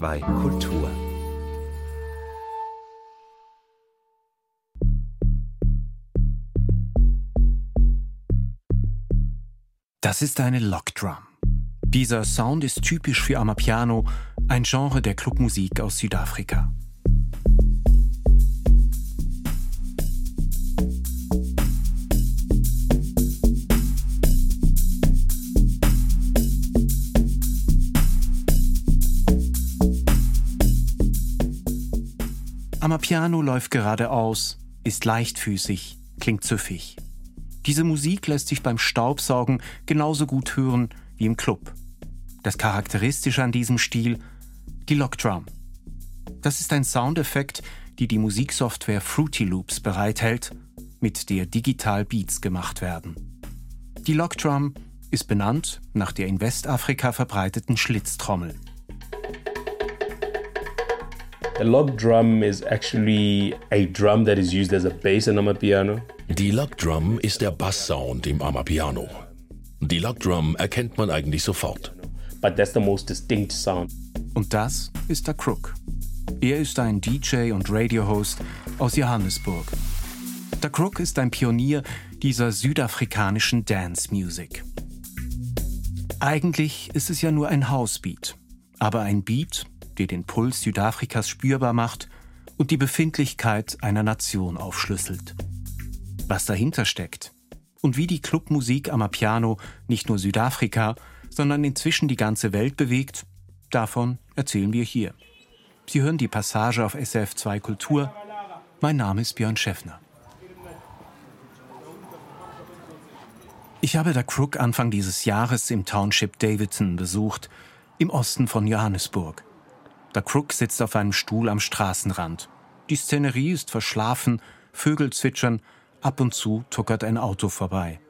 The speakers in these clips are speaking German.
bei Kultur. Das ist eine Lockdrum. Dieser Sound ist typisch für Amapiano, ein Genre der Clubmusik aus Südafrika. Amapiano läuft geradeaus, ist leichtfüßig, klingt süffig. Diese Musik lässt sich beim Staubsaugen genauso gut hören wie im Club. Das Charakteristische an diesem Stil, die Lockdrum. Das ist ein Soundeffekt, die die Musiksoftware Fruity Loops bereithält, mit der digital Beats gemacht werden. Die Lockdrum ist benannt nach der in Westafrika verbreiteten Schlitztrommel. Die Log Drum ist der Basssound im Amapiano. Die Log Drum erkennt man eigentlich sofort. But that's the most distinct sound. Und das ist der Crook. Er ist ein DJ und Radiohost aus Johannesburg. Der Crook ist ein Pionier dieser südafrikanischen Dance Music. Eigentlich ist es ja nur ein Housebeat, aber ein Beat, der den Puls Südafrikas spürbar macht und die Befindlichkeit einer Nation aufschlüsselt. Was dahinter steckt und wie die Clubmusik Amapiano nicht nur Südafrika, sondern inzwischen die ganze Welt bewegt, davon erzählen wir hier. Sie hören die Passage auf SF2 Kultur. Mein Name ist Björn Schäffner. Ich habe der Crook Anfang dieses Jahres im Township Davidson besucht, im Osten von Johannesburg. Der Crook sitzt auf einem Stuhl am Straßenrand. Die Szenerie ist verschlafen, Vögel zwitschern, ab und zu tuckert ein Auto vorbei.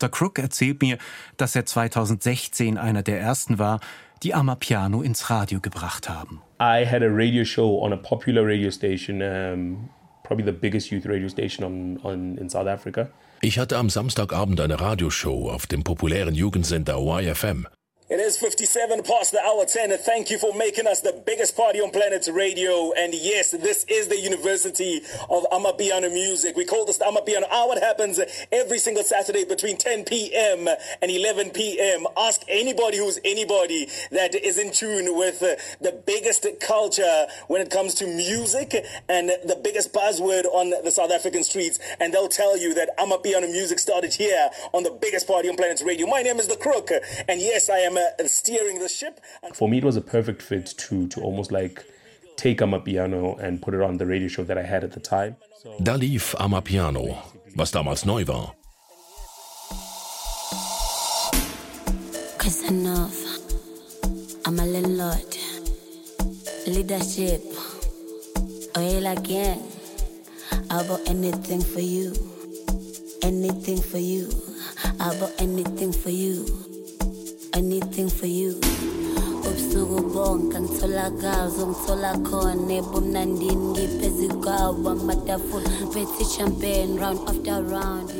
Der Crook erzählt mir, dass er 2016 einer der ersten war, die Amapiano ins Radio gebracht haben. I had a radio show on a popular radio station, um, probably the biggest youth radio station on, on, in South Africa. Ich hatte am Samstagabend eine Radioshow auf dem populären Jugendsender YFM. It is 57 past the hour 10, and thank you for making us the biggest party on planet radio. And yes, this is the University of Amapiano Music. We call this the Amapiano Hour. It happens every single Saturday between 10 p.m. and 11 p.m. Ask anybody who's anybody that is in tune with uh, the biggest culture when it comes to music and the biggest buzzword on the South African streets, and they'll tell you that Amapiano Music started here on the biggest party on planet radio. My name is The Crook, and yes, I am steering the ship. For me, it was a perfect fit to to almost like take Amapiano and put it on the radio show that I had at the time. Da lief Amapiano, was damals neu war. Cause enough, I'm a landlord. Leadership, oh, oil again. I bought anything for you, anything for you. I bought anything for you, anything for you. ubusuku bonke ngitholakala uzongithola khona ebumnandini ngiphezi kwawo amatafula phethe champagne round after round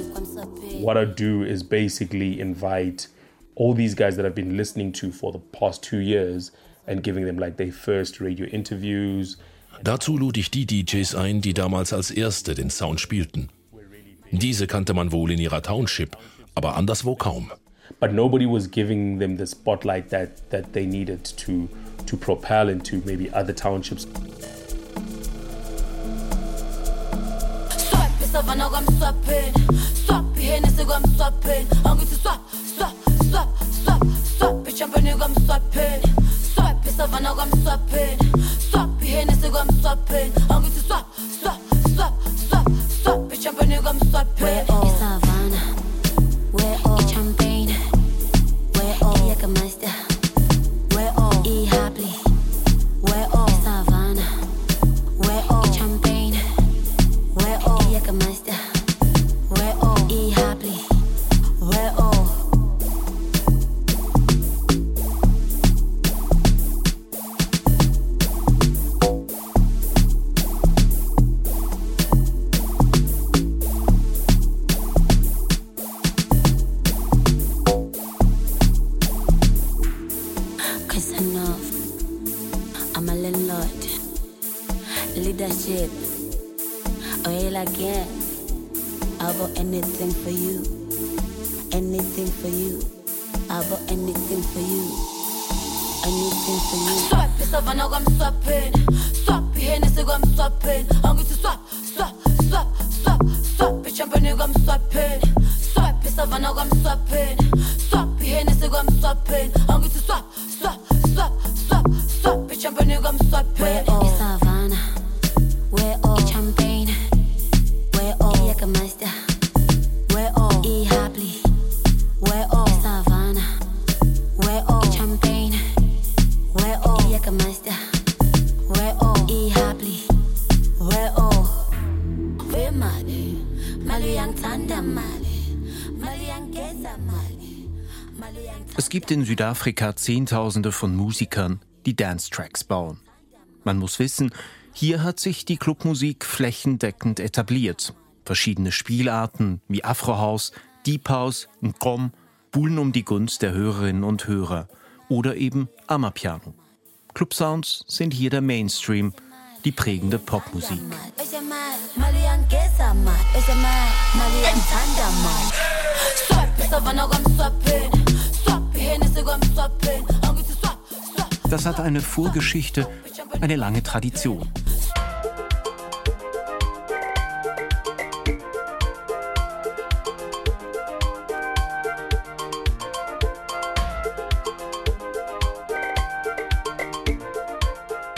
What I do is basically invite all these guys that I've been listening to for the past two years and giving them like their first radio interviews. Dazu lud ich die DJs ein, die damals als erste den Sound spielten. Diese kannte man wohl in ihrer Township, aber anderswo kaum. But nobody was giving them the spotlight that that they needed to to propel into maybe other townships. In Südafrika Zehntausende von Musikern, die Dance-Tracks bauen. Man muss wissen, hier hat sich die Clubmusik flächendeckend etabliert. Verschiedene Spielarten wie Afrohouse, Deep House, Ngom buhlen um die Gunst der Hörerinnen und Hörer. Oder eben Amapiano. Clubsounds sind hier der Mainstream, die prägende Popmusik. Das hat eine Vorgeschichte, eine lange Tradition.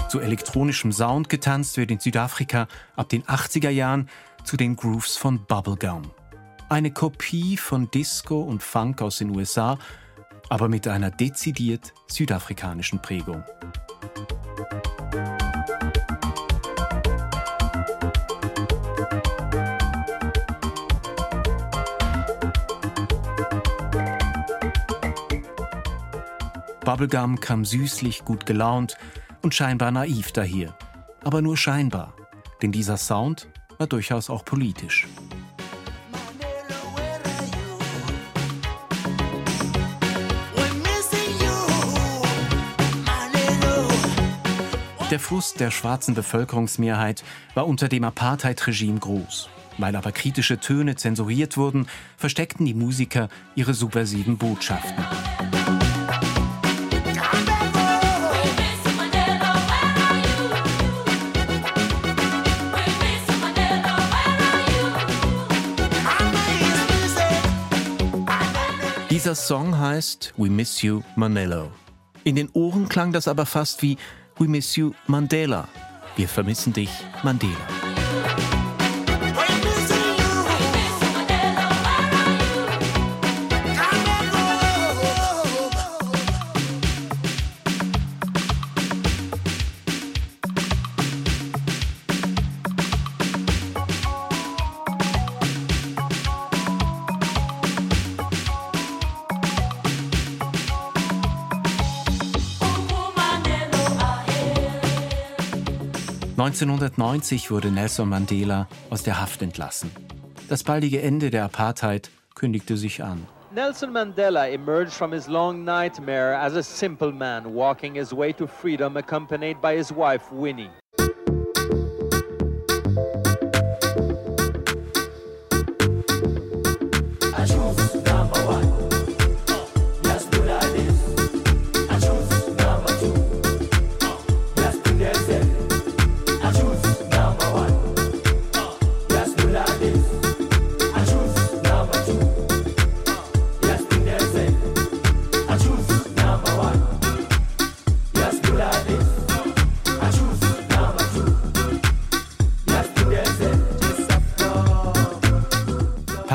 Zu elektronischem Sound getanzt wird in Südafrika ab den 80er Jahren zu den Grooves von Bubblegum. Eine Kopie von Disco und Funk aus den USA, aber mit einer dezidiert südafrikanischen Prägung. Bubblegum kam süßlich, gut gelaunt und scheinbar naiv daher. Aber nur scheinbar, denn dieser Sound war durchaus auch politisch. Der Frust der schwarzen Bevölkerungsmehrheit war unter dem Apartheid-Regime groß. Weil aber kritische Töne zensuriert wurden, versteckten die Musiker ihre subversiven Botschaften. Dieser Song heißt We Miss You Manello. In den Ohren klang das aber fast wie We Miss You Mandela. Wir vermissen dich, Mandela. ...1990 wurde Nelson Mandela aus der Haft entlassen. Das baldige Ende der Apartheid kündigte sich an. Nelson Mandela emerged from his long nightmare as a simple man walking his way to freedom accompanied by his wife Winnie.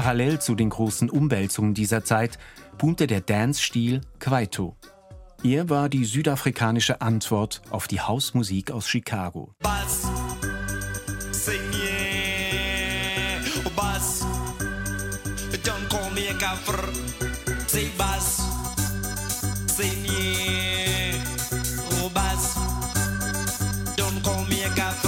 Parallel zu den großen Umwälzungen dieser Zeit boomte der Dance-Stil Kwaito. Er war die südafrikanische Antwort auf die Hausmusik aus Chicago. Buzz. Sing yeah. Oh, Buzz. Don't call me a gaffer. Say Buzz. Sing yeah. Oh, Buzz. Don't call me a gaffer.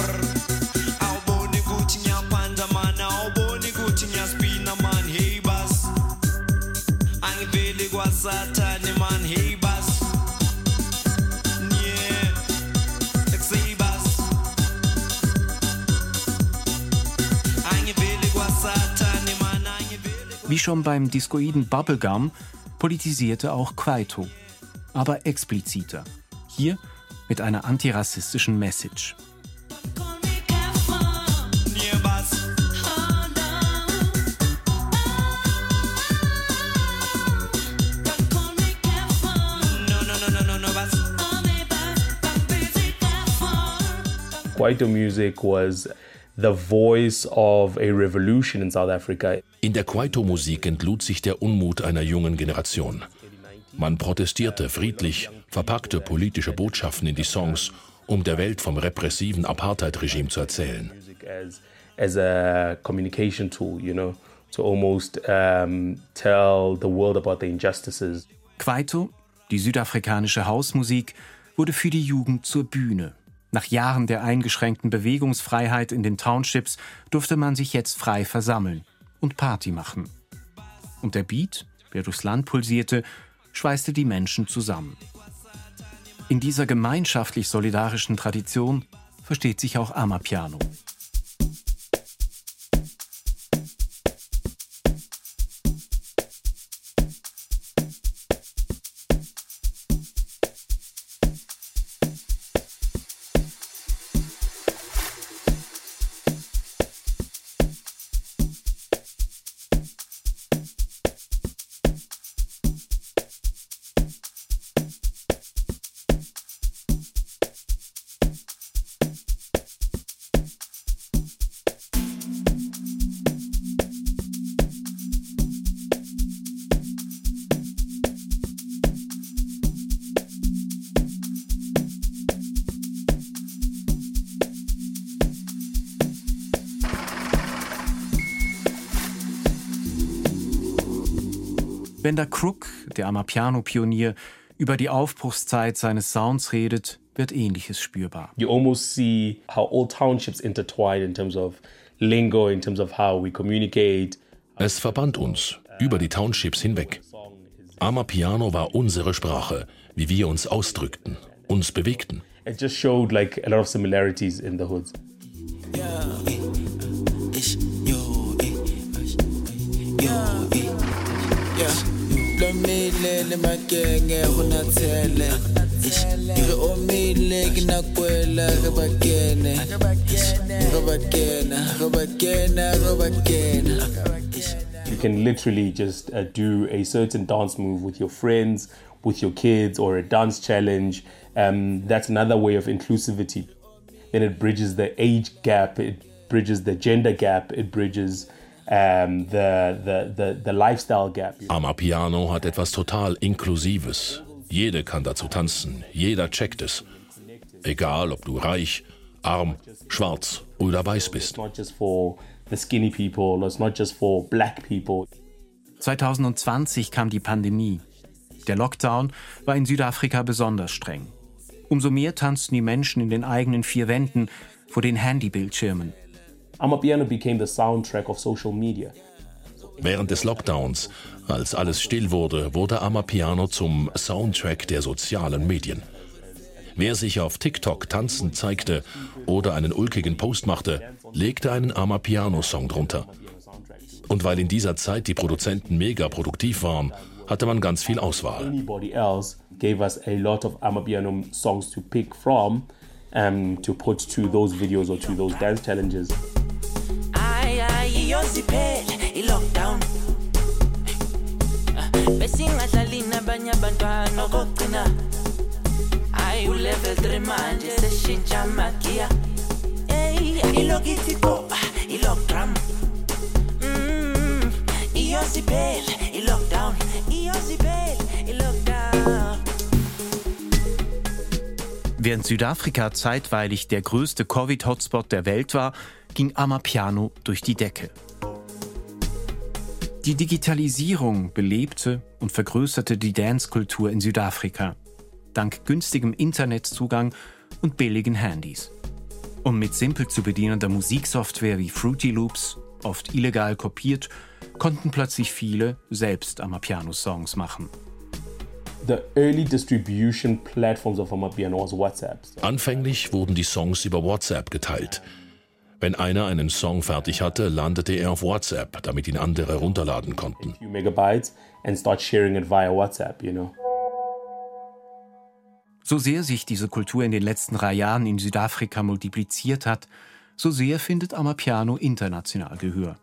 Wie schon beim Discoiden Bubblegum politisierte auch Kwaito, aber expliziter. Hier mit einer antirassistischen Message. Kwaito music was the voice of a revolution in South Africa. In der Kwaito-Musik entlud sich der Unmut einer jungen Generation. Man protestierte friedlich, verpackte politische Botschaften in die Songs, um der Welt vom repressiven Apartheid-Regime zu erzählen. As, as a communication tool, you know, to almost um, tell the world about the injustices. Kwaito, die südafrikanische Hausmusik, wurde für die Jugend zur Bühne. Nach Jahren der eingeschränkten Bewegungsfreiheit in den Townships durfte man sich jetzt frei versammeln und Party machen. Und der Beat, der durchs Land pulsierte, schweißte die Menschen zusammen. In dieser gemeinschaftlich solidarischen Tradition versteht sich auch Amapiano. Wenn der Crook, der Amapiano-Pionier, über die Aufbruchszeit seines Sounds redet, wird Ähnliches spürbar. You almost see how all townships intertwine in terms of lingo, in terms of how we communicate. Es verband uns über die Townships hinweg. Amapiano war unsere Sprache, wie wir uns ausdrückten, uns bewegten. It just showed like a lot of similarities in the hoods. Lomile le makenge go na tshele re omile ke re ba kene re ba kena re ba kena re ba kena You can literally just uh, do a certain dance move with your friends, with your kids, or a dance challenge. Um, that's another way of inclusivity. Then it bridges the age gap, it bridges the gender gap, it bridges um, the, the, the, the lifestyle gap. Amapiano hat etwas total Inklusives. Jede kann dazu tanzen, jeder checkt es. Egal, ob du reich, arm, schwarz oder weiß bist. It's not just for the skinny people, it's not just for black people. 2020 kam die Pandemie. Der Lockdown war in Südafrika besonders streng. Umso mehr tanzten die Menschen in den eigenen vier Wänden vor den Handybildschirmen. Amapiano became the soundtrack of social media. Während des Lockdowns, als alles still wurde, wurde Amapiano zum Soundtrack der sozialen Medien. Wer sich auf TikTok tanzend zeigte oder einen ulkigen Post machte, legte einen Amapiano-Song drunter. Und weil in dieser Zeit die Produzenten mega produktiv waren, hatte man ganz viel Auswahl. Anybody else gave us a lot of Amapiano songs to pick from um, to put to those videos or to those dance challenges. Ay, ay, iyosiphele i-lockdown besingadlali nabanye abantwana okokugcina hayi ulevel 3 manje seshintsha amagiya ey ilokithi ko i-lockdrum iyosiphele i-lockdown i-lockdown Während Südafrika zeitweilig der größte Covid-Hotspot der Welt war, ging Amapiano durch die Decke. Die Digitalisierung belebte und vergrößerte die Dance-Kultur in Südafrika, dank günstigem Internetzugang und billigen Handys. Und mit simpel zu bedienender Musiksoftware wie Fruity Loops, oft illegal kopiert, konnten plötzlich viele selbst Amapiano-Songs machen. Anfänglich wurden die Songs über WhatsApp geteilt. Wenn einer einen Song fertig hatte, landete er auf WhatsApp, damit ihn andere runterladen konnten. megabytes and start sharing it via WhatsApp, you know. So sehr sich diese Kultur in den letzten drei Jahren in Südafrika multipliziert hat, so sehr findet Amapiano international Gehör.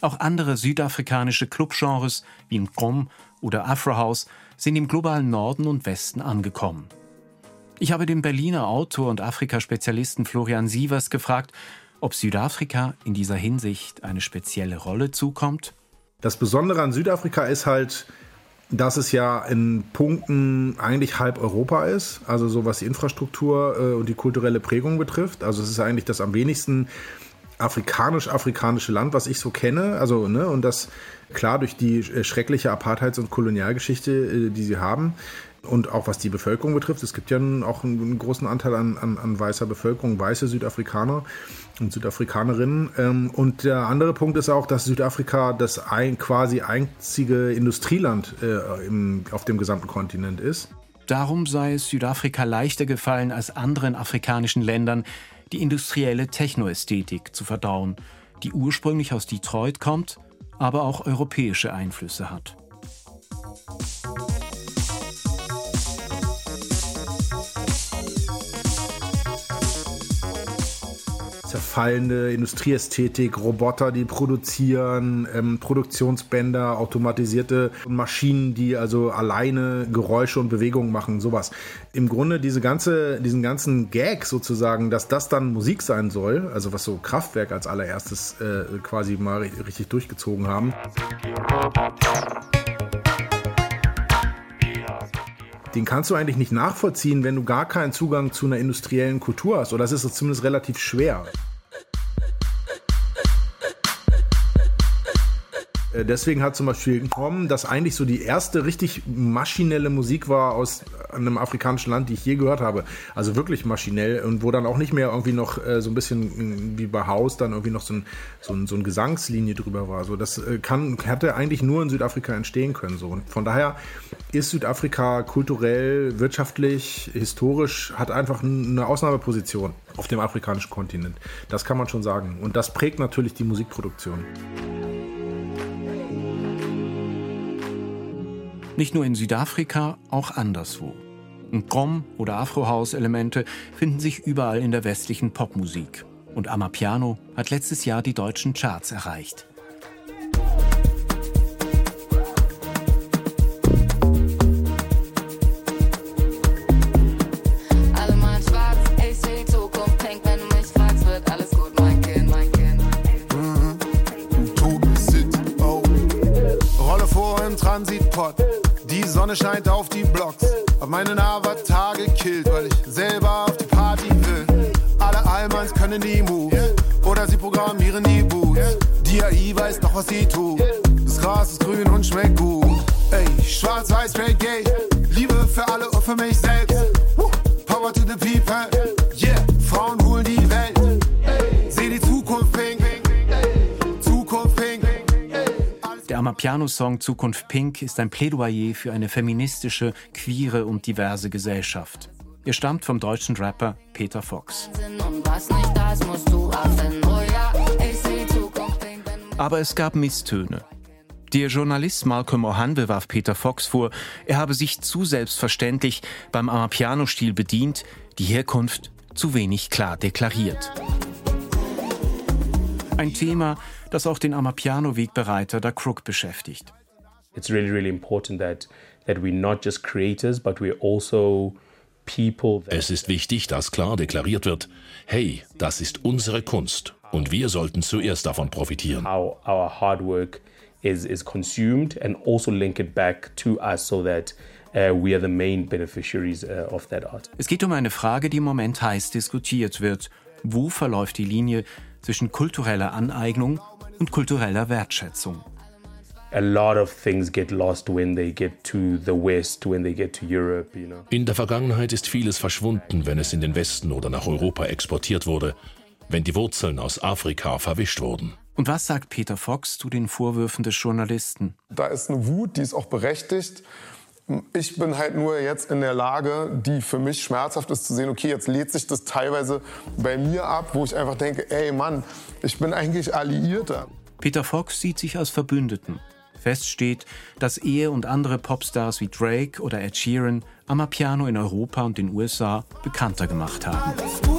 Auch andere südafrikanische Clubgenres wie Ngom oder Afrohouse sind im globalen Norden und Westen angekommen. Ich habe den Berliner Autor und Afrika-Spezialisten Florian Sievers gefragt, ob Südafrika in dieser Hinsicht eine spezielle Rolle zukommt? Das Besondere an Südafrika ist halt, dass es ja in Punkten eigentlich halb Europa ist, also so was die Infrastruktur äh, und die kulturelle Prägung betrifft. Also es ist eigentlich das am wenigsten afrikanisch-afrikanische Land, was ich so kenne. Also, ne, und das klar durch die äh, schreckliche Apartheids- und Kolonialgeschichte, äh, die sie haben, und auch was die Bevölkerung betrifft, es gibt ja auch einen großen Anteil an, an, an weißer Bevölkerung, weiße Südafrikaner und Südafrikanerinnen. Ähm, und der andere Punkt ist auch, dass Südafrika das ein, quasi einzige Industrieland äh, auf dem gesamten Kontinent ist. Darum sei es Südafrika leichter gefallen als anderen afrikanischen Ländern, die industrielle Technoästhetik zu verdauen, die ursprünglich aus Detroit kommt, aber auch europäische Einflüsse hat. Zerfallende Industrieästhetik, Roboter, die produzieren, ähm, Produktionsbänder, automatisierte Maschinen, die also alleine Geräusche und Bewegungen machen, sowas. Im Grunde diese ganze, diesen ganzen Gag sozusagen, dass das dann Musik sein soll, also was so Kraftwerk als allererstes äh, quasi mal richtig durchgezogen haben. den kannst du eigentlich nicht nachvollziehen, wenn du gar keinen Zugang zu einer industriellen Kultur hast. Oder das ist zumindest relativ schwer. Deswegen hat zum Beispiel gekommen, dass eigentlich so die erste richtig maschinelle Musik war aus einem afrikanischen Land, die ich je gehört habe. Also wirklich maschinell und wo dann auch nicht mehr irgendwie noch äh, so ein bisschen äh, wie bei Haus dann irgendwie noch so ein, so ein, so ein Gesangslinie drüber war. So, das äh, kann, hätte eigentlich nur in Südafrika entstehen können. So. Und von daher ist Südafrika kulturell, wirtschaftlich, historisch, hat einfach eine Ausnahmeposition auf dem afrikanischen Kontinent. Das kann man schon sagen. Und das prägt natürlich die Musikproduktion. Nicht nur in Südafrika, auch anderswo. Grom- oder Afro-House-Elemente finden sich überall in der westlichen Popmusik. Und Amapiano hat letztes Jahr die deutschen Charts erreicht. Transitpot. Die Sonne scheint auf die Blocks. Hab meinen Avatar gekillt, weil ich selber auf die Party will. Alle Allmanns können die Moves. Oder sie programmieren die Boots. Die AI weiß doch, was sie tut. Das Gras ist grün und schmeckt gut. Ey, schwarz-weiß, straight gay. Liebe für alle und für mich selbst. Power to the people. Amapiano-Song Zukunft Pink ist ein Plädoyer für eine feministische, queere und diverse Gesellschaft. Er stammt vom deutschen Rapper Peter Fox. Aber es gab Misstöne. Der Journalist Malcolm Ohanwe warf Peter Fox vor, er habe sich zu selbstverständlich beim Amapiano-Stil bedient, die Herkunft zu wenig klar deklariert. Ein Thema, das auch den Amapiano-Wegbereiter da Crook beschäftigt. It's really, really important that, that we're not just creators, but we're also es ist wichtig, dass klar deklariert wird, hey, das ist unsere Kunst und wir sollten zuerst davon profitieren. How our hard work is, is consumed and also link it back to us so that uh, we are the main beneficiaries uh, of that art. Es geht um eine Frage, die im Moment heiß diskutiert wird. Wo verläuft die Linie zwischen kultureller Aneignung und kultureller Wertschätzung. In der Vergangenheit ist vieles verschwunden, wenn es in den Westen oder nach Europa exportiert wurde, wenn die Wurzeln aus Afrika verwischt wurden. Und was sagt Peter Fox zu den Vorwürfen des Journalisten? Da ist eine Wut, die ist auch berechtigt. ich bin halt nur jetzt in der Lage, die für mich schmerzhaft ist, zu sehen, okay, jetzt lädt sich das teilweise bei mir ab, wo ich einfach denke, ey Mann, ich bin eigentlich Alliierter. Peter Fox sieht sich als Verbündeten. Fest steht, dass er und andere Popstars wie Drake oder Ed Sheeran Amapiano in Europa und den USA bekannter gemacht haben.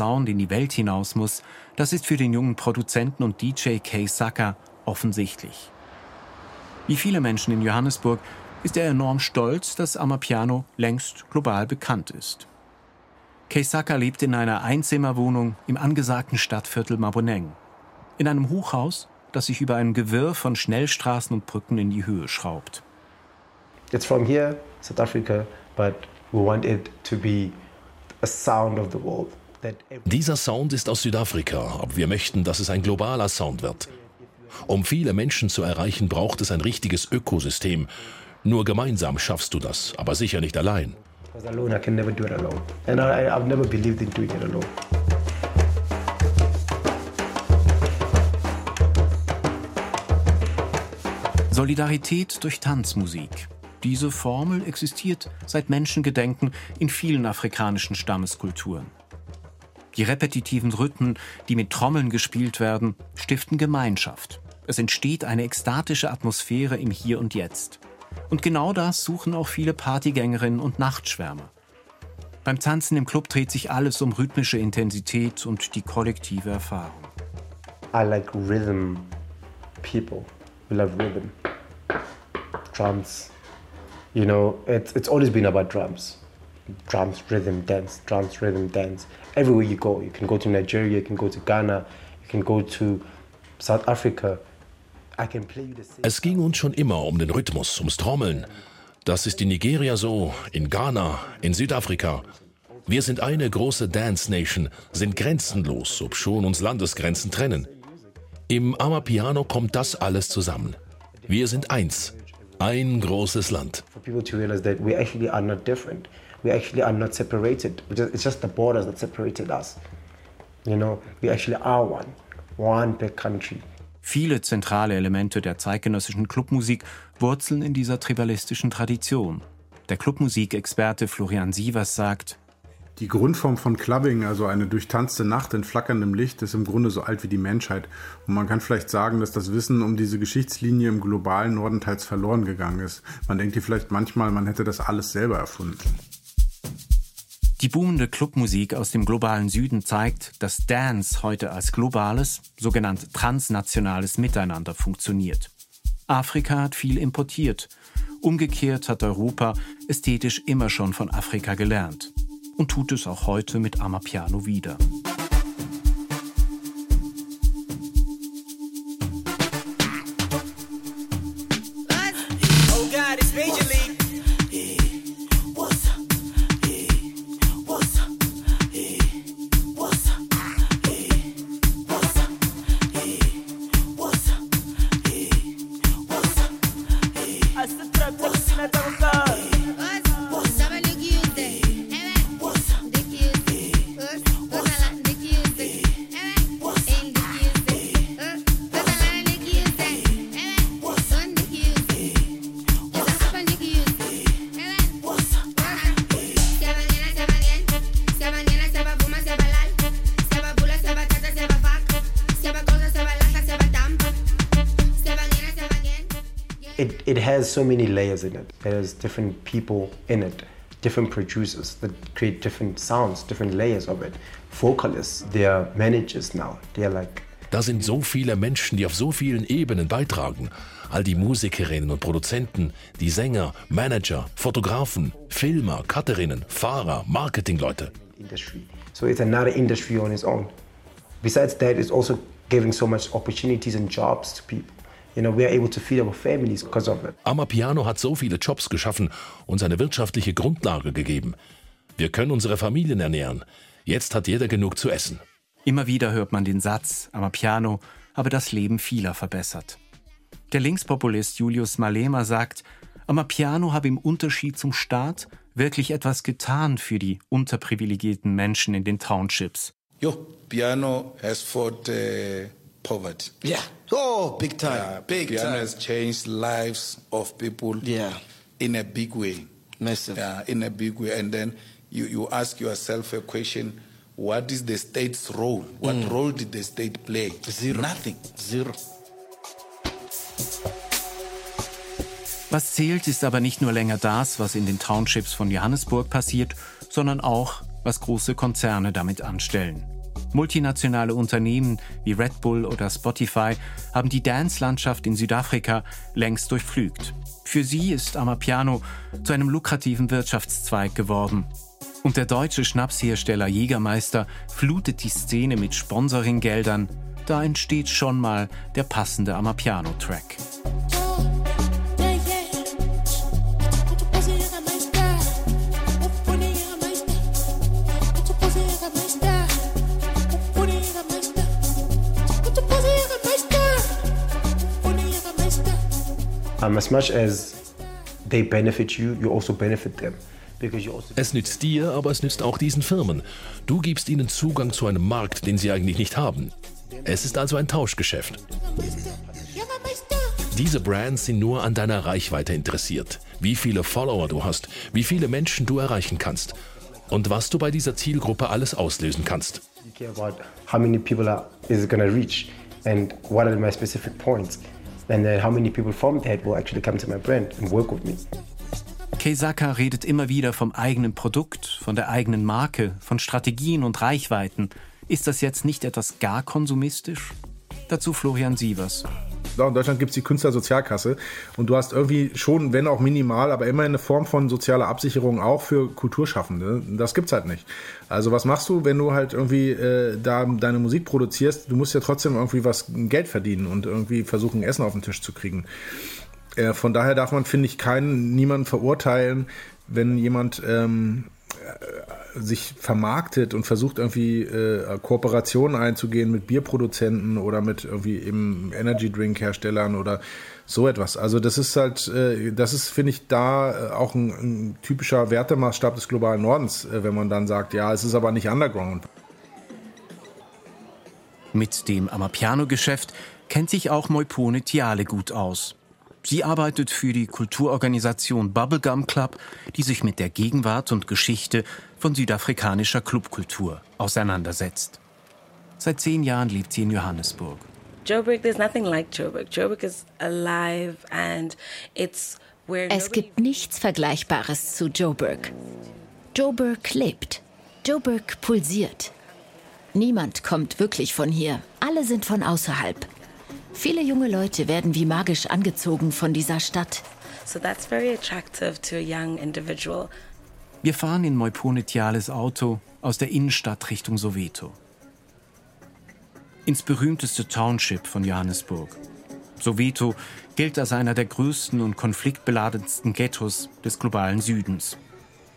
Sound in die Welt hinaus muss, das ist für den jungen Produzenten und DJ Kay Saka offensichtlich. Wie viele Menschen in Johannesburg ist er enorm stolz, dass Amapiano längst global bekannt ist. Kay Saka lebt in einer Einzimmerwohnung im angesagten Stadtviertel Maboneng. In einem Hochhaus, das sich über ein Gewirr von Schnellstraßen und Brücken in die Höhe schraubt. It's from here, South Africa, but we want it to be dieser Sound ist aus Südafrika, aber wir möchten, dass es ein globaler Sound wird. Um viele Menschen zu erreichen, braucht es ein richtiges Ökosystem. Nur gemeinsam schaffst du das, aber sicher nicht allein. Solidarität durch Tanzmusik. Diese Formel existiert seit Menschengedenken in vielen afrikanischen Stammeskulturen. Die repetitiven Rhythmen, die mit Trommeln gespielt werden, stiften Gemeinschaft. Es entsteht eine ekstatische Atmosphäre im Hier und Jetzt. Und genau das suchen auch viele Partygängerinnen und Nachtschwärmer. Beim Tanzen im Club dreht sich alles um rhythmische Intensität und die kollektive Erfahrung. I like rhythm. People. We love rhythm. Drums, You know, it's, it's always been about drums. Drums, rhythm, dance, drums, rhythm, dance. Everywhere you go, you can go to Nigeria, you can go to Ghana, you can go to South Africa. Es ging uns schon immer um den Rhythmus, ums Trommeln. Das ist in Nigeria so, in Ghana, in Südafrika. Wir sind eine große Dance Nation, sind grenzenlos, obschon uns Landesgrenzen trennen. Im Amapiano kommt das alles zusammen. Wir sind eins, ein großes Land. For people to realize that we actually are not different. We actually are not separated. It's just the borders that separated us. You know, we actually are one. One big country. Viele zentrale Elemente der zeitgenössischen Clubmusik wurzeln in dieser tribalistischen Tradition. Der Clubmusikexperte Florian Sievers sagt, die Grundform von Clubbing, also eine durchtanzte Nacht in flackerndem Licht, ist im Grunde so alt wie die Menschheit. Und man kann vielleicht sagen, dass das Wissen um diese Geschichtslinie im globalen Norden teils verloren gegangen ist. Man denkt hier vielleicht manchmal, man hätte das alles selber erfunden. Die boomende Clubmusik aus dem globalen Süden zeigt, dass Dance heute als globales, sogenannt transnationales Miteinander funktioniert. Afrika hat viel importiert. Umgekehrt hat Europa ästhetisch immer schon von Afrika gelernt und tut es auch heute mit Amapiano wieder. It, it so many layers in it. There's different people in it. different producers that create different sounds, different layers of it. Vocalists, they're managers now. They're like Da sind so viele Menschen, die auf so vielen Ebenen beitragen. All die Musikerinnen und Produzenten, die Sänger, Manager, Fotografen, Filmer, Cutterinnen, Fahrer, Marketingleute. industry. So it's another industry on its own. Besides that, it's also giving so much opportunities and jobs to people. You know, we are able to feed our families because of it. Amapiano hat so viele Jobs geschaffen und eine wirtschaftliche Grundlage gegeben. Wir können unsere Familien ernähren. Jetzt hat jeder genug zu essen. Immer wieder hört man den Satz, Amapiano habe das Leben vieler verbessert. Der Linkspopulist Julius Malema sagt, Amapiano habe im Unterschied zum Staat wirklich etwas getan für die unterprivilegierten Menschen in den Townships. Yo, piano has fought uh, poverty. Yeah. Oh, big time. Yeah, big piano time. has changed lives of people Yeah. in a big way. Massive. Yeah, in a big way. And then you, you ask yourself a question what is the state's role? What Mm. role did the state play? Zero. Nothing. Zero. Was zählt, ist aber nicht nur länger das, was in den Townships von Johannesburg passiert, sondern auch, was große Konzerne damit anstellen. Multinationale Unternehmen wie Red Bull oder Spotify haben die Dance-Landschaft in Südafrika längst durchpflügt. Für sie ist Amapiano zu einem lukrativen Wirtschaftszweig geworden. Und der deutsche Schnapshersteller Jägermeister flutet die Szene mit Sponsoringgeldern. Da entsteht schon mal der passende Amapiano-Track. Um, as much as they benefit you, you also benefit them. Also Es nützt dir, aber es nützt auch diesen Firmen. Du gibst ihnen Zugang zu einem Markt, den sie eigentlich nicht haben. Es ist also ein Tauschgeschäft. Diese Brands sind nur an deiner Reichweite interessiert. Wie viele Follower du hast, wie viele Menschen du erreichen kannst und was du bei dieser Zielgruppe alles auslösen kannst. you care about how many people are, is it to reach and what are my specific points. And then how many people from that will actually come to my brand and work with me. Keisaka redet immer wieder vom eigenen Produkt, von der eigenen Marke, von Strategien und Reichweiten. Ist das jetzt nicht etwas gar konsumistisch? Dazu Florian Sievers. In Deutschland gibt es die Künstlersozialkasse und du hast irgendwie schon, wenn auch minimal, aber immer eine Form von sozialer Absicherung auch für Kulturschaffende. Das gibt's halt nicht. Also was machst du, wenn du halt irgendwie äh, da deine Musik produzierst? Du musst ja trotzdem irgendwie was Geld verdienen und irgendwie versuchen, Essen auf den Tisch zu kriegen. Äh, von daher darf man, finde ich, keinen, niemanden verurteilen, wenn jemand ähm, äh, sich vermarktet und versucht irgendwie äh, Kooperationen einzugehen mit Bierproduzenten oder mit irgendwie eben Energy Drink Herstellern oder so etwas. Also das ist halt, äh, das ist finde ich da äh, auch ein, ein typischer Wertemaßstab des globalen Nordens, äh, wenn man dann sagt, ja, es ist aber nicht Underground. Mit dem Amapiano-Geschäft kennt sich auch Moipone Tiale gut aus. Sie arbeitet für die Kulturorganisation Bubblegum Club, die sich mit der Gegenwart und Geschichte von südafrikanischer Clubkultur auseinandersetzt. Seit zehn Jahren lebt sie in Johannesburg. Joburg, there's nothing like Joburg. Joburg is alive and it's where Es gibt nichts Vergleichbares zu Joburg. Joburg lebt. Joburg pulsiert. Niemand kommt wirklich von hier. Alle sind von außerhalb. Viele junge Leute werden wie magisch angezogen von dieser Stadt. so that's very attractive to a young individual. Wir fahren in Moipone Tiales Auto aus der Innenstadt Richtung Soweto. Ins berühmteste Township von Johannesburg. Soweto gilt als einer der größten und konfliktbeladensten Ghettos des globalen Südens.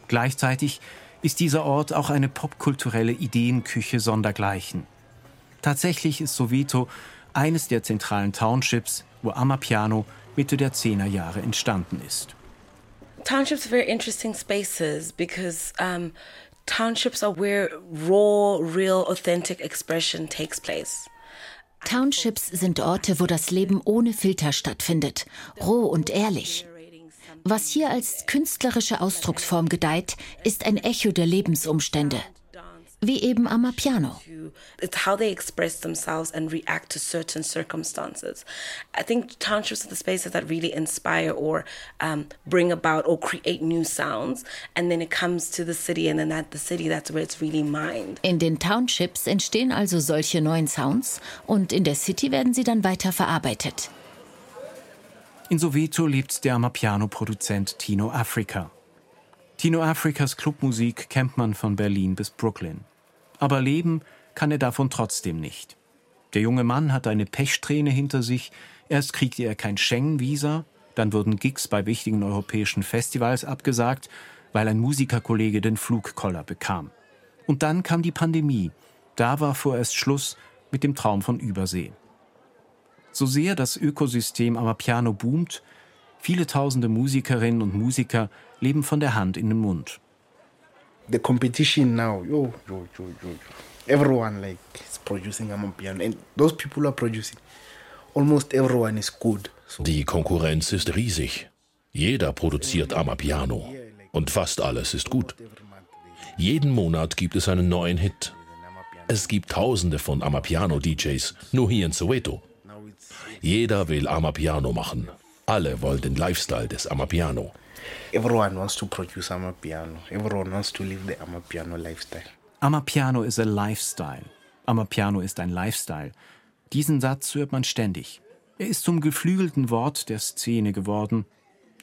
Gleichzeitig ist dieser Ort auch eine popkulturelle Ideenküche sondergleichen. Tatsächlich ist Soweto eines der zentralen Townships, wo Amapiano Mitte der 10er Jahre entstanden ist. Townships are very interesting spaces because um, townships are where raw, real, authentic expression takes place. Townships sind Orte, wo das Leben ohne Filter stattfindet, roh und ehrlich. Was hier als künstlerische Ausdrucksform gedeiht, ist ein Echo der Lebensumstände. Wie eben Amapiano. It's how they express themselves and react to certain circumstances. I think townships are the spaces that really inspire or um, bring about or create new sounds. And then it comes to the city, and then at the city, that's where it's really mined. In den Townships entstehen also solche neuen Sounds und in der City werden sie dann weiter verarbeitet. In Soweto lebt der Amapiano-Produzent Tino Africa. Tino Africas Clubmusik kennt man von Berlin bis Brooklyn. Aber leben kann er davon trotzdem nicht. Der junge Mann hat eine Pechsträhne hinter sich. Erst kriegte er kein Schengen-Visa, dann wurden Gigs bei wichtigen europäischen Festivals abgesagt, weil ein Musikerkollege den Flugkoller bekam. Und dann kam die Pandemie. Da war vorerst Schluss mit dem Traum von Übersee. So sehr das Ökosystem Amapiano boomt, viele tausende Musikerinnen und Musiker leben von der Hand in den Mund. The competition now, yo, yo, yo, yo, everyone like is producing Amapiano, and those people are producing. Almost everyone is good. Die Konkurrenz ist riesig. Jeder produziert Amapiano. Und fast alles ist gut. Jeden Monat gibt es einen neuen Hit. Es gibt tausende von Amapiano-DJs, nur hier in Soweto. Jeder will Amapiano machen. Alle wollen den Lifestyle des Amapiano. Everyone wants to produce Amapiano. Everyone wants to live the Amapiano lifestyle. Amapiano is a lifestyle. Amapiano ist ein Lifestyle. Diesen Satz hört man ständig. Er ist zum geflügelten Wort der Szene geworden.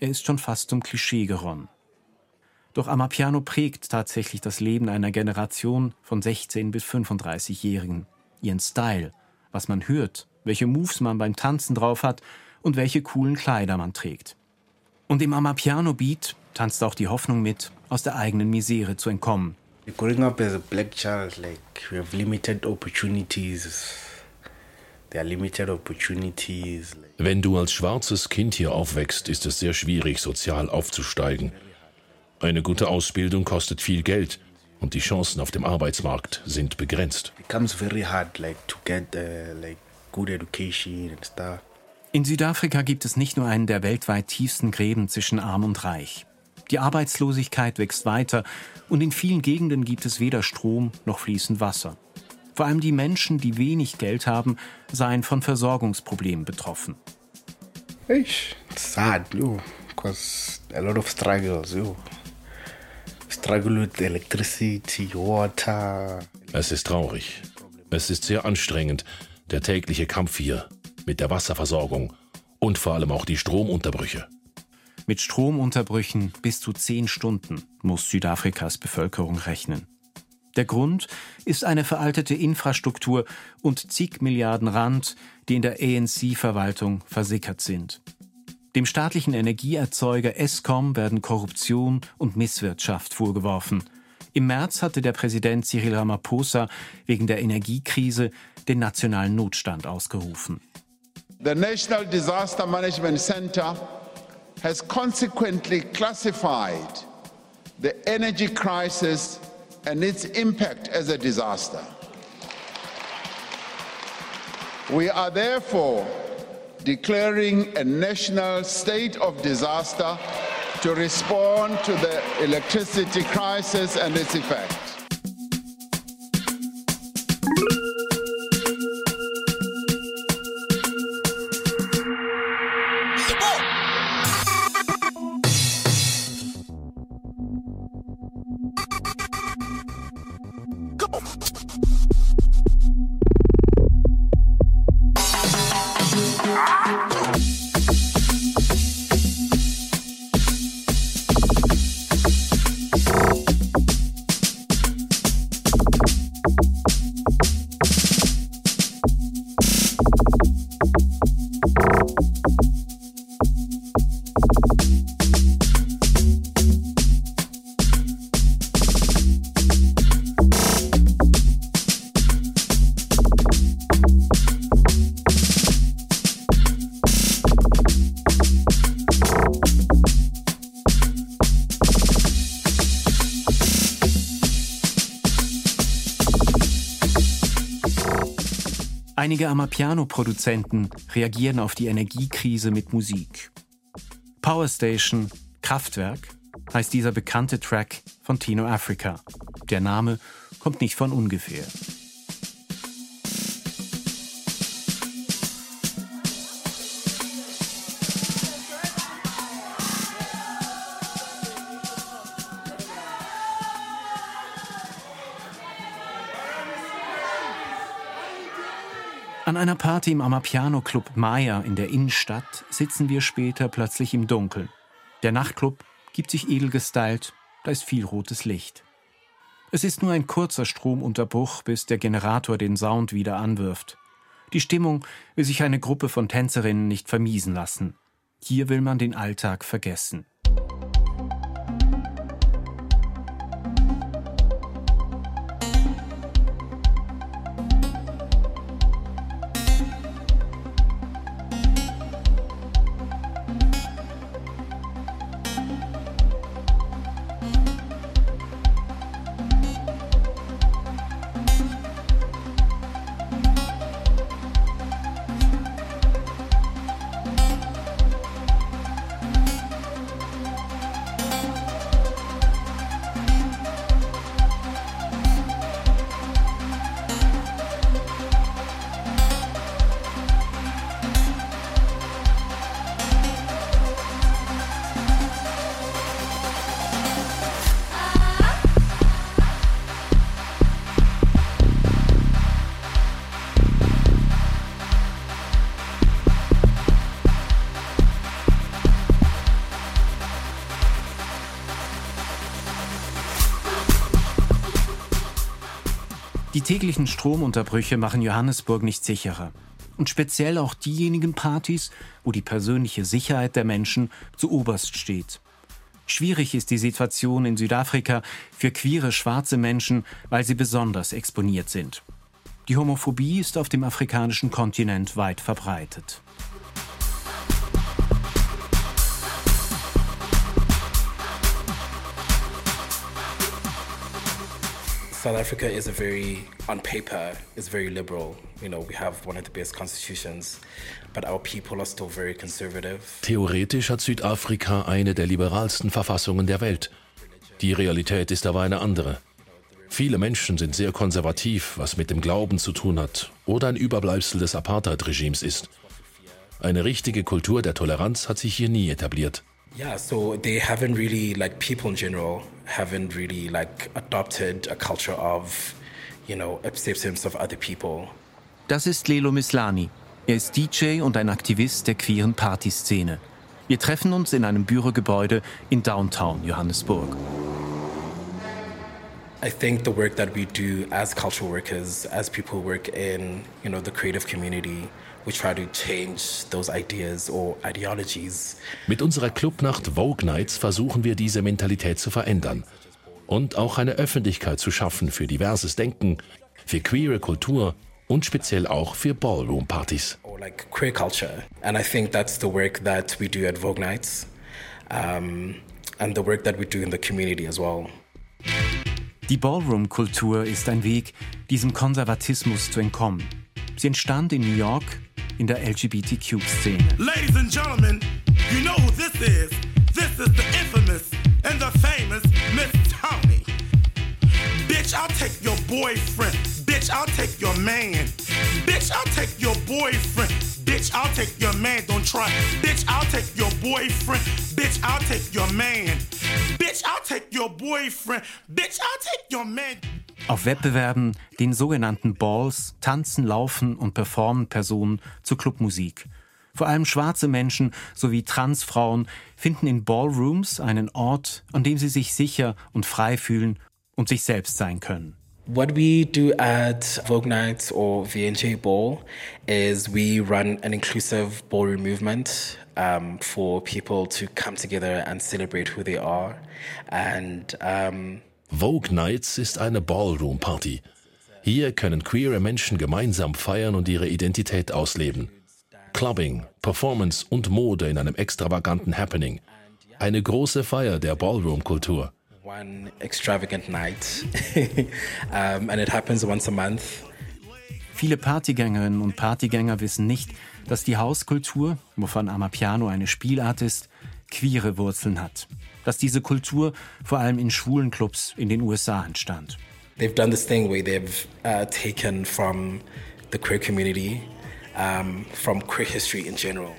Er ist schon fast zum Klischee geronnen. Doch Amapiano prägt tatsächlich das Leben einer Generation von 16 bis 35-Jährigen. Ihren Style, was man hört, welche Moves man beim Tanzen drauf hat und welche coolen Kleider man trägt. Und im Amapiano-Beat tanzt auch die Hoffnung mit, aus der eigenen Misere zu entkommen. Growing up as a black child, like we have limited opportunities. Wenn du als schwarzes Kind hier aufwächst, ist es sehr schwierig, sozial aufzusteigen. Eine gute Ausbildung kostet viel Geld und die Chancen auf dem Arbeitsmarkt sind begrenzt. It becomes very hard, like to get uh, like good education and stuff. In Südafrika gibt es nicht nur einen der weltweit tiefsten Gräben zwischen Arm und Reich. Die Arbeitslosigkeit wächst weiter und in vielen Gegenden gibt es weder Strom noch fließend Wasser. Vor allem die Menschen, die wenig Geld haben, seien von Versorgungsproblemen betroffen. It's sad, yo, because a lot of struggles, yo. Struggle with electricity, water. Es ist traurig. Es ist sehr anstrengend, der tägliche Kampf hier mit der Wasserversorgung und vor allem auch die Stromunterbrüche. Mit Stromunterbrüchen bis zu zehn Stunden muss Südafrikas Bevölkerung rechnen. Der Grund ist eine veraltete Infrastruktur und zig Milliarden Rand, die in der ANC-Verwaltung versickert sind. Dem staatlichen Energieerzeuger Eskom werden Korruption und Misswirtschaft vorgeworfen. Im März hatte der Präsident Cyril Ramaphosa wegen der Energiekrise den nationalen Notstand ausgerufen. The National Disaster Management Center has consequently classified the energy crisis and its impact as a disaster. We are therefore declaring a national state of disaster to respond to the electricity crisis and its effects. Einige Amapiano-Produzenten reagieren auf die Energiekrise mit Musik. Power Station, Kraftwerk heißt dieser bekannte Track von Tino Africa. Der Name kommt nicht von ungefähr. Einer Party im Amapiano Club Maya in der Innenstadt sitzen wir später plötzlich im Dunkeln. Der Nachtclub gibt sich edel gestylt, da ist viel rotes Licht. Es ist nur ein kurzer Stromunterbruch, bis der Generator den Sound wieder anwirft. Die Stimmung will sich eine Gruppe von Tänzerinnen nicht vermiesen lassen. Hier will man den Alltag vergessen. Täglichen Stromunterbrüche machen Johannesburg nicht sicherer. Und speziell auch diejenigen Partys, wo die persönliche Sicherheit der Menschen zu oberst steht. Schwierig ist die Situation in Südafrika für queere schwarze Menschen, weil sie besonders exponiert sind. Die Homophobie ist auf dem afrikanischen Kontinent weit verbreitet. South Africa is a very, on paper, is very liberal. You know, we have one of the best constitutions, but our people are still very conservative. Theoretisch hat Südafrika eine der liberalsten Verfassungen der Welt. Die Realität ist aber eine andere. Viele Menschen sind sehr konservativ, was mit dem Glauben zu tun hat oder ein Überbleibsel des Apartheid-Regimes ist. Eine richtige Kultur der Toleranz hat sich hier nie etabliert. Yeah, so they haven't really, like people in general, haven't really like adopted a culture of, you know, acceptance of other people. Das ist Lelo Mislani. Er ist DJ und ein Aktivist der queeren Partyszene. Wir treffen uns in einem Bürogebäude in Downtown Johannesburg. I think the work that we do as cultural workers, as people who work in, you know, the creative community, we try to change those ideas or ideologies. Mit unserer Clubnacht Vogue Nights versuchen wir diese Mentalität zu verändern und auch eine Öffentlichkeit zu schaffen für diverses Denken, für queere Kultur und speziell auch für Ballroom-Partys. Or like queer culture. And I think that's the work that we do at Vogue Nights um, and the work that we do in the community as well. Die Ballroom-Kultur ist ein Weg, diesem Konservatismus zu entkommen. Sie entstand in New York in der LGBTQ-Szene. Ladies and gentlemen, you know who this is. This is the infamous and the famous Miss. Bitch, I'll take your boyfriend. Bitch, I'll take your man. Bitch, I'll take your boyfriend. Bitch, I'll take your man. Don't try. Bitch, I'll take your boyfriend. Bitch, I'll take your man. Bitch, I'll take your boyfriend. Bitch, I'll take your man. Auf Wettbewerben, den sogenannten Balls, tanzen, laufen und performen Personen zur Clubmusik. Vor allem schwarze Menschen sowie Transfrauen finden in Ballrooms einen Ort, an dem sie sich sicher und frei fühlen und sich selbst sein können. What we do at Vogue Nights or VNJ Ball is we run an inclusive ballroom movement um, for people to come together and celebrate who they are. And um, Vogue Nights ist eine Ballroom-Party. Hier können queere Menschen gemeinsam feiern und ihre Identität ausleben. Clubbing, Performance und Mode in einem extravaganten Happening. Eine große Feier der Ballroom-Kultur. one extravagant night, um, and it happens once a month. Viele Partygängerinnen und Partygänger wissen nicht, dass die Hauskultur, wovon Amapiano eine Spielart ist, queere Wurzeln hat. Dass diese Kultur vor allem in schwulen Clubs in den USA entstand. they've done this thing where they've uh, taken from the queer community, um, from queer history in general.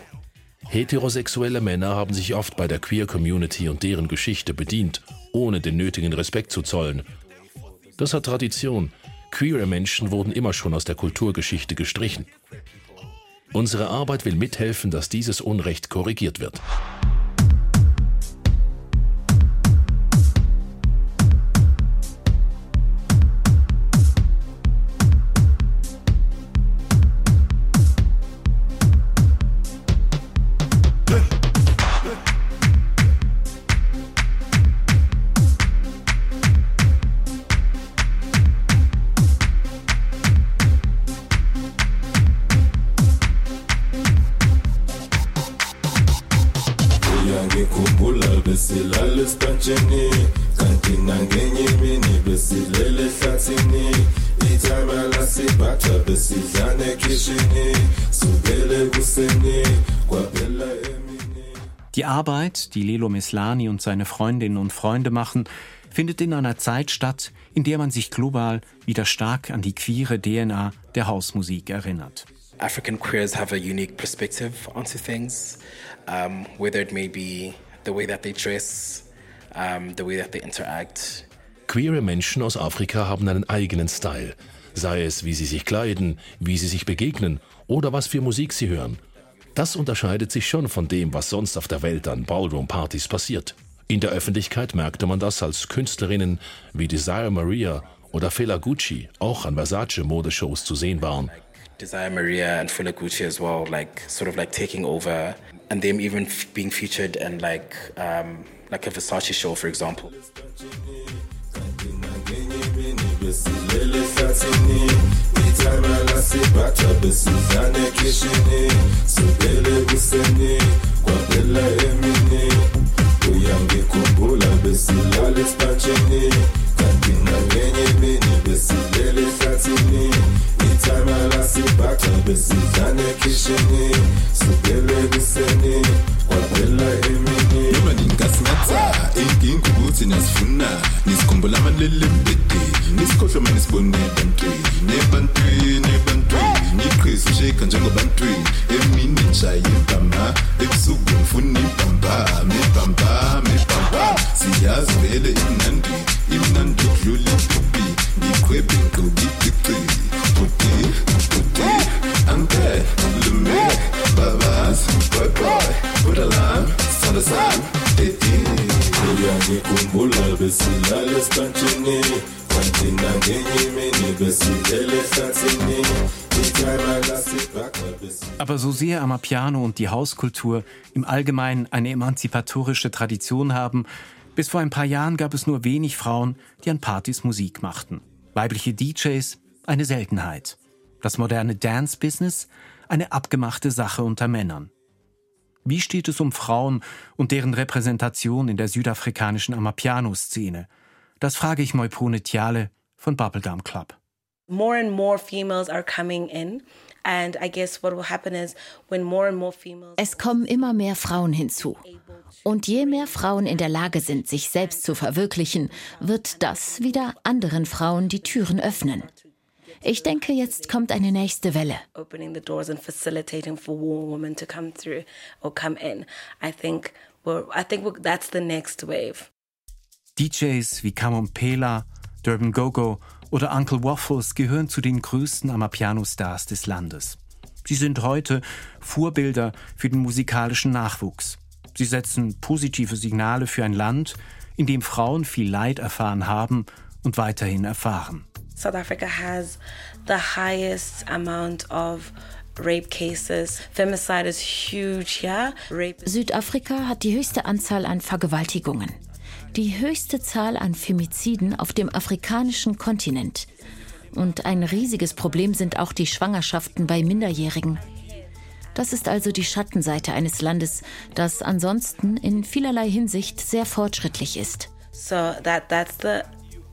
Heterosexuelle Männer haben sich oft bei der Queer Community und deren Geschichte bedient, ohne den nötigen Respekt zu zollen. Das hat Tradition. Queere Menschen wurden immer schon aus der Kulturgeschichte gestrichen. Unsere Arbeit will mithelfen, dass dieses Unrecht korrigiert wird. Die Arbeit, die Lelo Meslani und seine Freundinnen und Freunde machen, findet in einer Zeit statt, in der man sich global wieder stark an die queere DNA der Hausmusik erinnert. African queers have a unique perspective onto things, um, whether it may be the way that they dress, um, the way that they interact. Queere Menschen aus Afrika haben einen eigenen Style, sei es wie sie sich kleiden, wie sie sich begegnen oder was für Musik sie hören. Das unterscheidet sich schon von dem, was sonst auf der Welt an Ballroom-Partys passiert. In der Öffentlichkeit merkte man das, als Künstlerinnen wie Desire Maria oder Fela Gucci auch an Versace-Modeshows zu sehen waren. Desire Maria and Fela Gucci as well, like sort of like taking over, and them even being featured in like um, like a Versace show, for example. Besilele ehlathini ithama lasibhatha besidlana ekhishini sukele ekuseni kwaphela emini. Uyangikhumbula besilala esipantsheni kanti nangenye imini besilele time I'll sit back up and sit down kitchen So they let send it Kwapela imini Emini njaye impama Ebusuku ngifuna impamba Mipamba mipamba Siyazi vele imnandi Imnandi kudlula ipupi Ngiqhwebe ngiqhubi Aber so sehr Amapiano und die Hauskultur im Allgemeinen eine emanzipatorische Tradition haben, bis vor ein paar Jahren gab es nur wenig Frauen, die an Partys Musik machten. Weibliche DJs eine Seltenheit. Das moderne Dance-Business eine abgemachte Sache unter Männern. Wie steht es um Frauen und deren Repräsentation in der südafrikanischen Amapiano-Szene? Das frage ich Moipone Tiale von Bubblegum Club. More and more females are coming in. And I guess what will happen is when more and more females. Es kommen immer mehr Frauen hinzu. Und je mehr Frauen in der Lage sind, sich selbst zu verwirklichen, wird das wieder anderen Frauen die Türen öffnen. Ich denke, jetzt kommt eine nächste Welle. DJs wie Kamon Pela, Durban Gogo oder Uncle Waffles gehören zu den größten Amapiano-Stars des Landes. Sie sind heute Vorbilder für den musikalischen Nachwuchs. Sie setzen positive Signale für ein Land, in dem Frauen viel Leid erfahren haben und weiterhin erfahren. South Africa has the highest amount of rape cases. Femicide is huge, yeah? Rape Südafrika hat die höchste Anzahl an Vergewaltigungen. Die höchste Zahl an Femiziden auf dem afrikanischen Kontinent. Und ein riesiges Problem sind auch die Schwangerschaften bei Minderjährigen. Das ist also die Schattenseite eines Landes, das ansonsten in vielerlei Hinsicht sehr fortschrittlich ist. So that that's the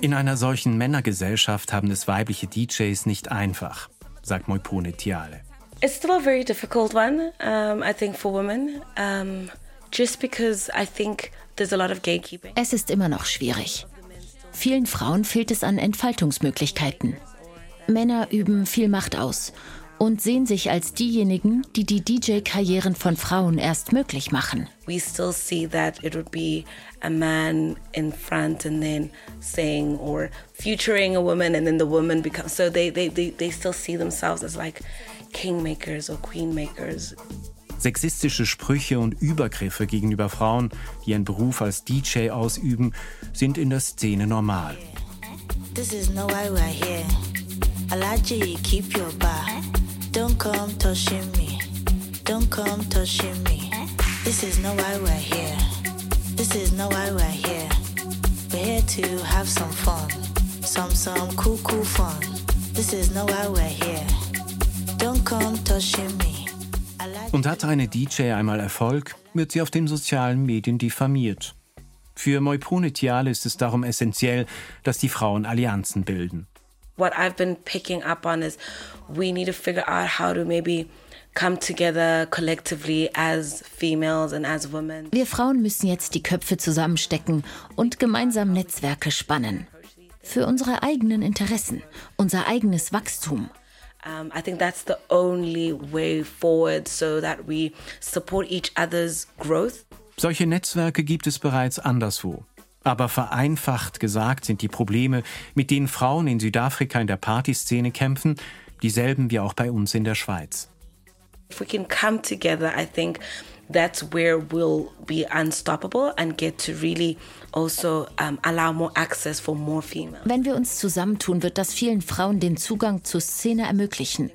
In einer solchen Männergesellschaft haben es weibliche DJs nicht einfach, sagt Moipone Tiale. It's still a very difficult one, um, I think, for women. Um, just because I think there's a lot of gatekeeping. Es ist immer noch schwierig. Vielen Frauen fehlt es an Entfaltungsmöglichkeiten. Männer üben viel Macht aus und sehen sich als diejenigen, die die DJ-Karrieren von Frauen erst möglich machen. We still see that it would be a man in front and then saying or featuring a woman and then the woman becomes so they they they, they still see themselves as like kingmakers or queenmakers. Sexistische Sprüche und Übergriffe gegenüber Frauen, die ihren Beruf als DJ ausüben, sind in der Szene normal. Some, some cool, cool fun. This is not why we're here. Don't come touching me. Und hat eine DJ einmal Erfolg, wird sie auf den sozialen Medien diffamiert. Für Moipone Tiale ist es darum essentiell, dass die Frauen Allianzen bilden. What I've been picking up on is we need to figure out how to maybe come together collectively as females and as women. Wir Frauen müssen jetzt die Köpfe zusammenstecken und gemeinsam Netzwerke spannen. Für unsere eigenen Interessen, unser eigenes Wachstum. Um, I think that's the only way forward so that we support each other's growth. Solche Netzwerke gibt es bereits anderswo. Aber vereinfacht gesagt sind die Probleme, mit denen Frauen in Südafrika in der Partyszene kämpfen, dieselben wie auch bei uns in der Schweiz. If we can come together, I think that's where we'll be unstoppable and get to really also um, allow more access for more females. Wenn wir uns zusammentun, wird das vielen Frauen den Zugang zur Szene ermöglichen.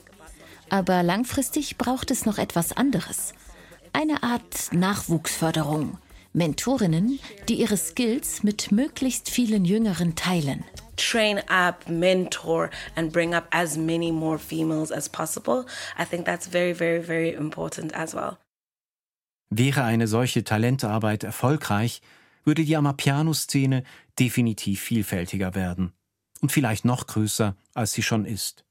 Aber langfristig braucht es noch etwas anderes. Eine Art Nachwuchsförderung. Mentorinnen, die ihre Skills mit möglichst vielen Jüngeren teilen. Train up, mentor, and bring up as many more females as possible. I think that's very, very, very important as well. Wäre eine solche Talentearbeit erfolgreich, würde die Amapiano-Szene definitiv vielfältiger werden und vielleicht noch größer, als sie schon ist.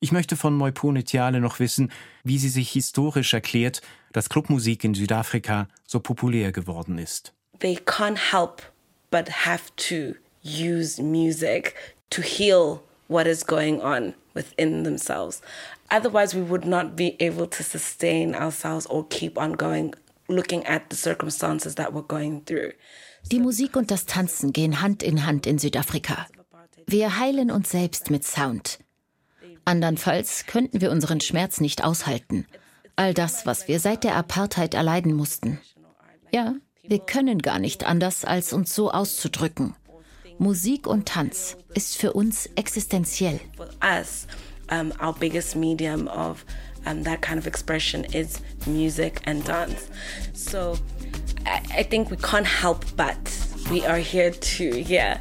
Ich möchte von Moipone Tiale noch wissen, wie sie sich historisch erklärt, dass Clubmusik in Südafrika so populär geworden ist. They can't help but have to use music to heal what is going on within themselves. Otherwise, we would not be able to sustain ourselves or keep on going, looking at the circumstances that we're going through. Die Musik und das Tanzen gehen Hand in Hand in Südafrika. Wir heilen uns selbst mit Sound. Andernfalls könnten wir unseren Schmerz nicht aushalten. All das, was wir seit der Apartheid erleiden mussten. Ja, wir können gar nicht anders, als uns so auszudrücken. Musik und Tanz ist für uns existenziell. Our biggest medium of um, that kind expression is music and dance. So I, I think we can't help but we are here to, yeah.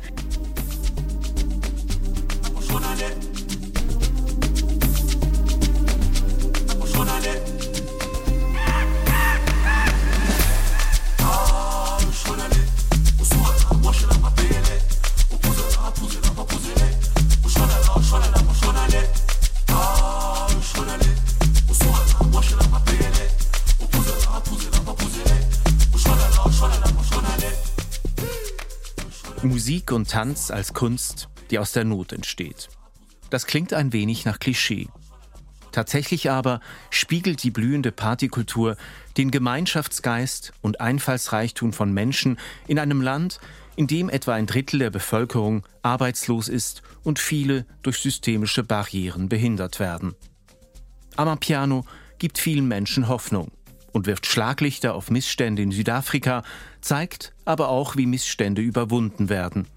Musik und Tanz als Kunst, die aus der Not entsteht. Das klingt ein wenig nach Klischee. Tatsächlich aber spiegelt die blühende Partykultur den Gemeinschaftsgeist und Einfallsreichtum von Menschen in einem Land, in dem etwa ein Drittel der Bevölkerung arbeitslos ist und viele durch systemische Barrieren behindert werden. Amapiano gibt vielen Menschen Hoffnung und wirft Schlaglichter auf Missstände in Südafrika, zeigt aber auch, wie Missstände überwunden werden.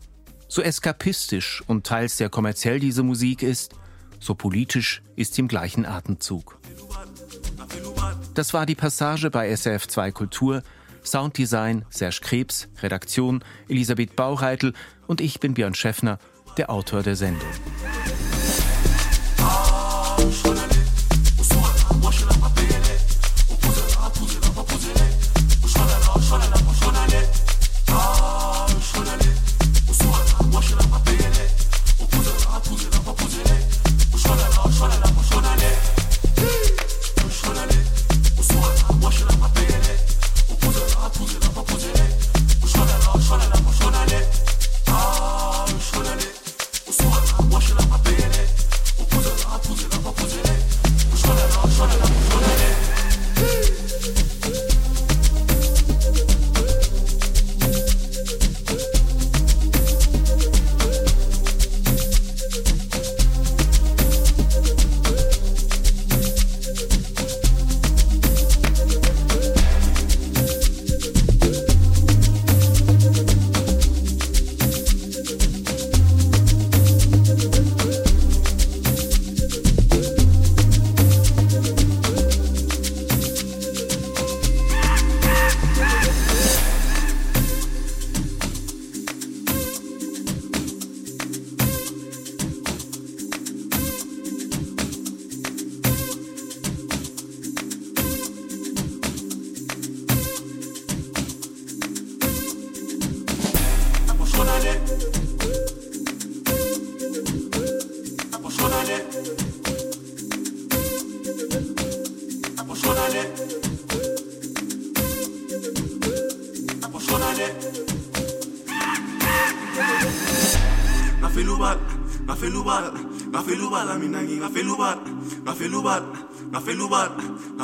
So eskapistisch und teils sehr kommerziell diese Musik ist, so politisch ist sie im gleichen Atemzug. Das war die Passage bei SRF2 Kultur. Sounddesign Serge Krebs, Redaktion Elisabeth Baureitel und ich bin Björn Schäffner, der Autor der Sendung.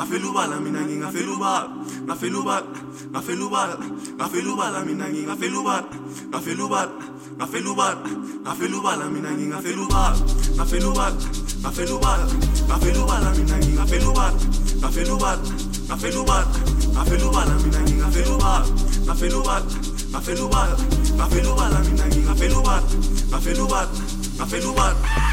ngafela ubala mina ngingafela ubala ngafela ubala ngafela ubala ngafela ubala mina ngingafela ubala ngafela ubala ngafela ubala ngafela ubala mina ngingafela ubala ngafela ubala ngafela ubala ngafela ubala mina ngingafela ubala ngafela ubala ngafela ubala ngafela ubala mina ngingafela ubala ngafela ubala ngafela ubala ngafela ubala mina ngingafela ubala ngafela ubala ngafela ubala